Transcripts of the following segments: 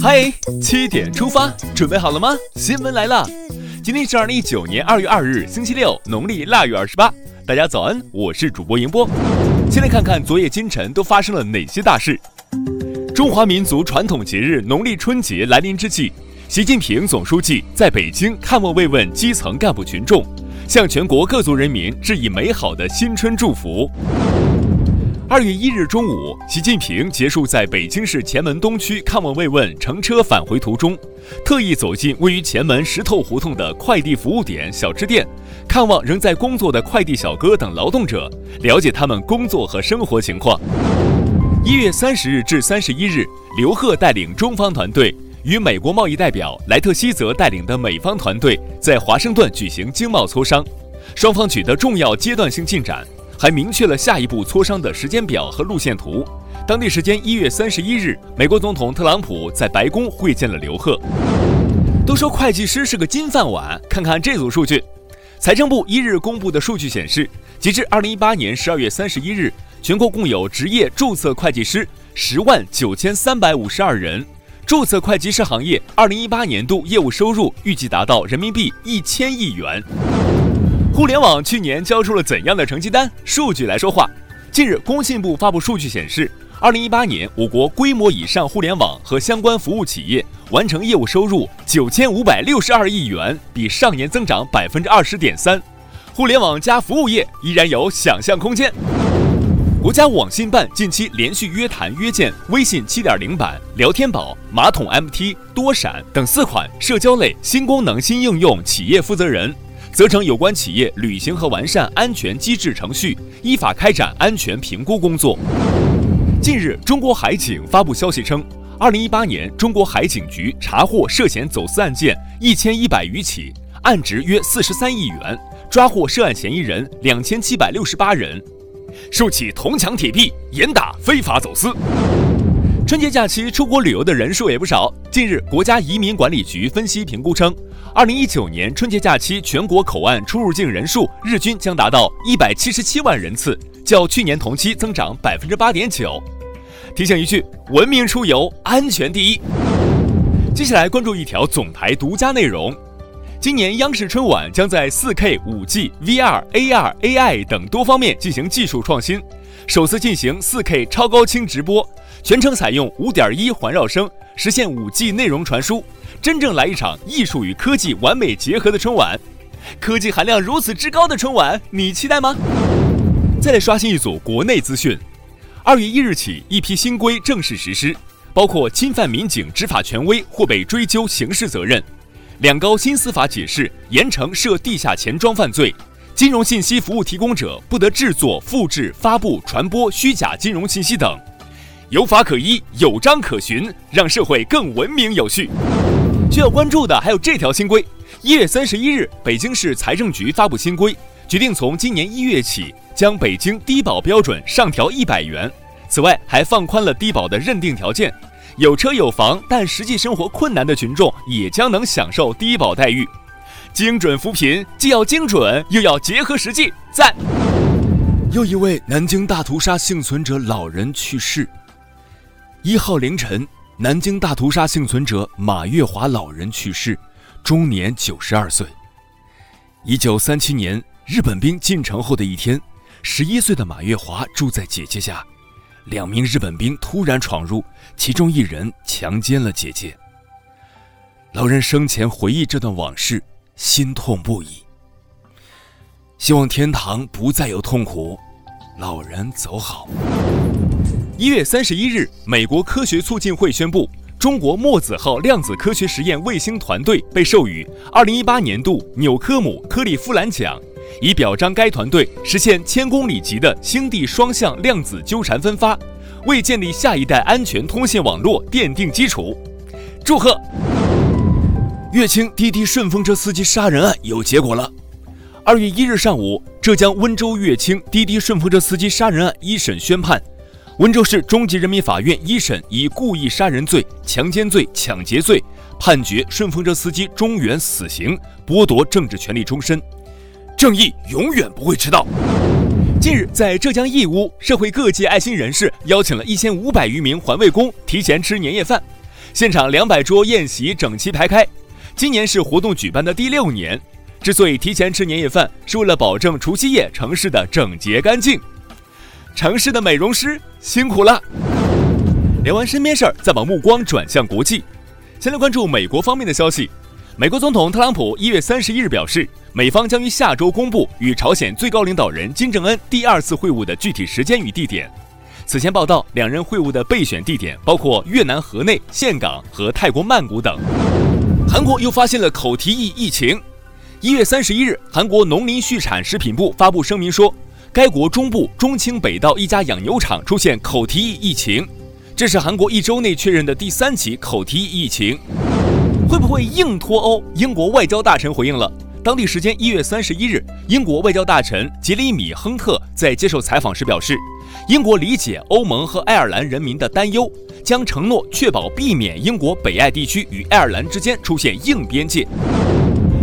嗨，七点出发，准备好了吗？新闻来了，今天是二零一九年二月二日，星期六，农历腊月二十八。大家早安，我是主播迎波。先来看看昨夜今晨都发生了哪些大事。中华民族传统节日农历春节来临之际，习近平总书记在北京看望慰问基层干部群众，向全国各族人民致以美好的新春祝福。二月一日中午，习近平结束在北京市前门东区看望慰问，乘车返回途中，特意走进位于前门石头胡同的快递服务点小吃店，看望仍在工作的快递小哥等劳动者，了解他们工作和生活情况。一月三十日至三十一日，刘鹤带领中方团队与美国贸易代表莱特希泽带领的美方团队在华盛顿举行经贸磋商，双方取得重要阶段性进展。还明确了下一步磋商的时间表和路线图。当地时间一月三十一日，美国总统特朗普在白宫会见了刘鹤。都说会计师是个金饭碗，看看这组数据。财政部一日公布的数据显示，截至二零一八年十二月三十一日，全国共有职业注册会计师十万九千三百五十二人。注册会计师行业二零一八年度业务收入预计达到人民币一千亿元。互联网去年交出了怎样的成绩单？数据来说话。近日，工信部发布数据显示，二零一八年我国规模以上互联网和相关服务企业完成业务收入九千五百六十二亿元，比上年增长百分之二十点三。互联网加服务业依然有想象空间。国家网信办近期连续约谈约见微信七点零版、聊天宝、马桶 MT、多闪等四款社交类新功能新应用企业负责人。责成有关企业履行和完善安全机制程序，依法开展安全评估工作。近日，中国海警发布消息称，二零一八年，中国海警局查获涉嫌走私案件一千一百余起，案值约四十三亿元，抓获涉案嫌疑人两千七百六十八人，竖起铜墙铁壁，严打非法走私。春节假期出国旅游的人数也不少。近日，国家移民管理局分析评估称，二零一九年春节假期全国口岸出入境人数日均将达到一百七十七万人次，较去年同期增长百分之八点九。提醒一句：文明出游，安全第一。接下来关注一条总台独家内容：今年央视春晚将在四 K、五 G、VR、AR、AI 等多方面进行技术创新，首次进行四 K 超高清直播。全程采用五点一环绕声，实现五 G 内容传输，真正来一场艺术与科技完美结合的春晚。科技含量如此之高的春晚，你期待吗？再来刷新一组国内资讯。二月一日起，一批新规正式实施，包括侵犯民警执法权威或被追究刑事责任；两高新司法解释严惩涉地下钱庄犯罪；金融信息服务提供者不得制作、复制、发布、传播虚假金融信息等。有法可依，有章可循，让社会更文明有序。需要关注的还有这条新规：一月三十一日，北京市财政局发布新规，决定从今年一月起，将北京低保标准上调一百元。此外，还放宽了低保的认定条件，有车有房但实际生活困难的群众也将能享受低保待遇。精准扶贫，既要精准，又要结合实际。赞！又一位南京大屠杀幸存者老人去世。一号凌晨，南京大屠杀幸存者马月华老人去世，终年九十二岁。一九三七年，日本兵进城后的一天，十一岁的马月华住在姐姐家，两名日本兵突然闯入，其中一人强奸了姐姐。老人生前回忆这段往事，心痛不已。希望天堂不再有痛苦，老人走好。一月三十一日，美国科学促进会宣布，中国墨子号量子科学实验卫星团队被授予二零一八年度纽科姆克利夫兰奖，以表彰该团队实现千公里级的星地双向量子纠缠分发，为建立下一代安全通信网络奠定基础。祝贺！乐清滴滴顺风车司机杀人案有结果了。二月一日上午，浙江温州乐清滴滴顺风车司机杀人案一审宣判。温州市中级人民法院一审以故意杀人罪、强奸罪、抢劫罪判决顺风车司机中原死刑，剥夺政治权利终身。正义永远不会迟到。近日，在浙江义乌，社会各界爱心人士邀请了一千五百余名环卫工提前吃年夜饭。现场两百桌宴席整齐排开。今年是活动举办的第六年。之所以提前吃年夜饭，是为了保证除夕夜城市的整洁干净。城市的美容师辛苦了。聊完身边事儿，再把目光转向国际。先来关注美国方面的消息。美国总统特朗普一月三十一日表示，美方将于下周公布与朝鲜最高领导人金正恩第二次会晤的具体时间与地点。此前报道，两人会晤的备选地点包括越南河内、岘港和泰国曼谷等。韩国又发现了口蹄疫疫情。一月三十一日，韩国农林畜产食品部发布声明说，该国中部中清北道一家养牛场出现口蹄疫疫情，这是韩国一周内确认的第三起口蹄疫疫情。会不会硬脱欧？英国外交大臣回应了。当地时间一月三十一日，英国外交大臣杰里米·亨特在接受采访时表示，英国理解欧盟和爱尔兰人民的担忧，将承诺确保避免英国北爱地区与爱尔兰之间出现硬边界。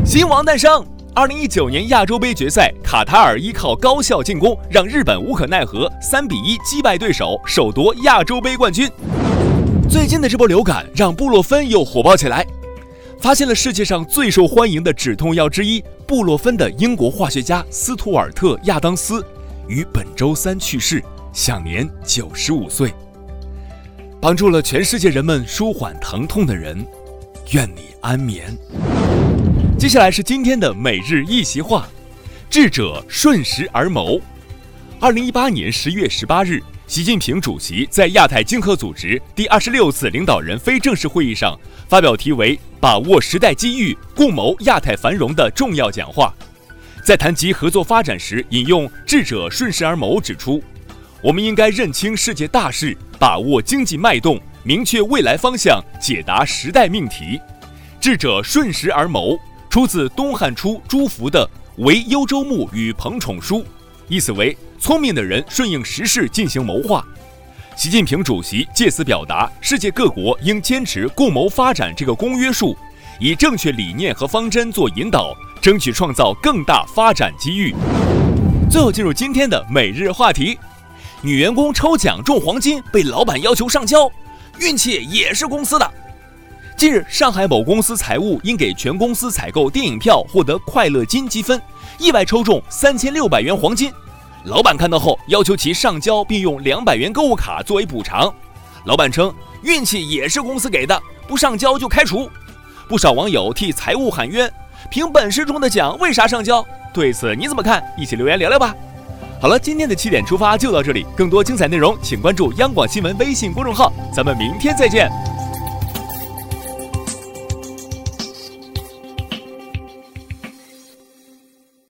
新王诞生。二零一九年亚洲杯决赛，卡塔尔依靠高效进攻，让日本无可奈何，三比一击败对手，首夺亚洲杯冠军。最近的这波流感让布洛芬又火爆起来。发现了世界上最受欢迎的止痛药之一布洛芬的英国化学家斯图尔特·亚当斯，于本周三去世，享年九十五岁。帮助了全世界人们舒缓疼痛的人，愿你安眠。接下来是今天的每日一席话：智者顺时而谋。二零一八年十月十八日。习近平主席在亚太经合组织第二十六次领导人非正式会议上发表题为“把握时代机遇，共谋亚太繁荣”的重要讲话，在谈及合作发展时，引用“智者顺势而谋”，指出我们应该认清世界大势，把握经济脉动，明确未来方向，解答时代命题。智者顺时而谋，出自东汉初朱福的《为幽州牧与彭宠书》。意思为聪明的人顺应时势进行谋划。习近平主席借此表达，世界各国应坚持共谋发展这个公约数，以正确理念和方针做引导，争取创造更大发展机遇。最后进入今天的每日话题：女员工抽奖中黄金被老板要求上交，运气也是公司的。近日，上海某公司财务因给全公司采购电影票获得快乐金积分。意外抽中三千六百元黄金，老板看到后要求其上交，并用两百元购物卡作为补偿。老板称运气也是公司给的，不上交就开除。不少网友替财务喊冤：凭本事中的奖，为啥上交？对此你怎么看？一起留言聊聊吧。好了，今天的七点出发就到这里，更多精彩内容请关注央广新闻微信公众号，咱们明天再见。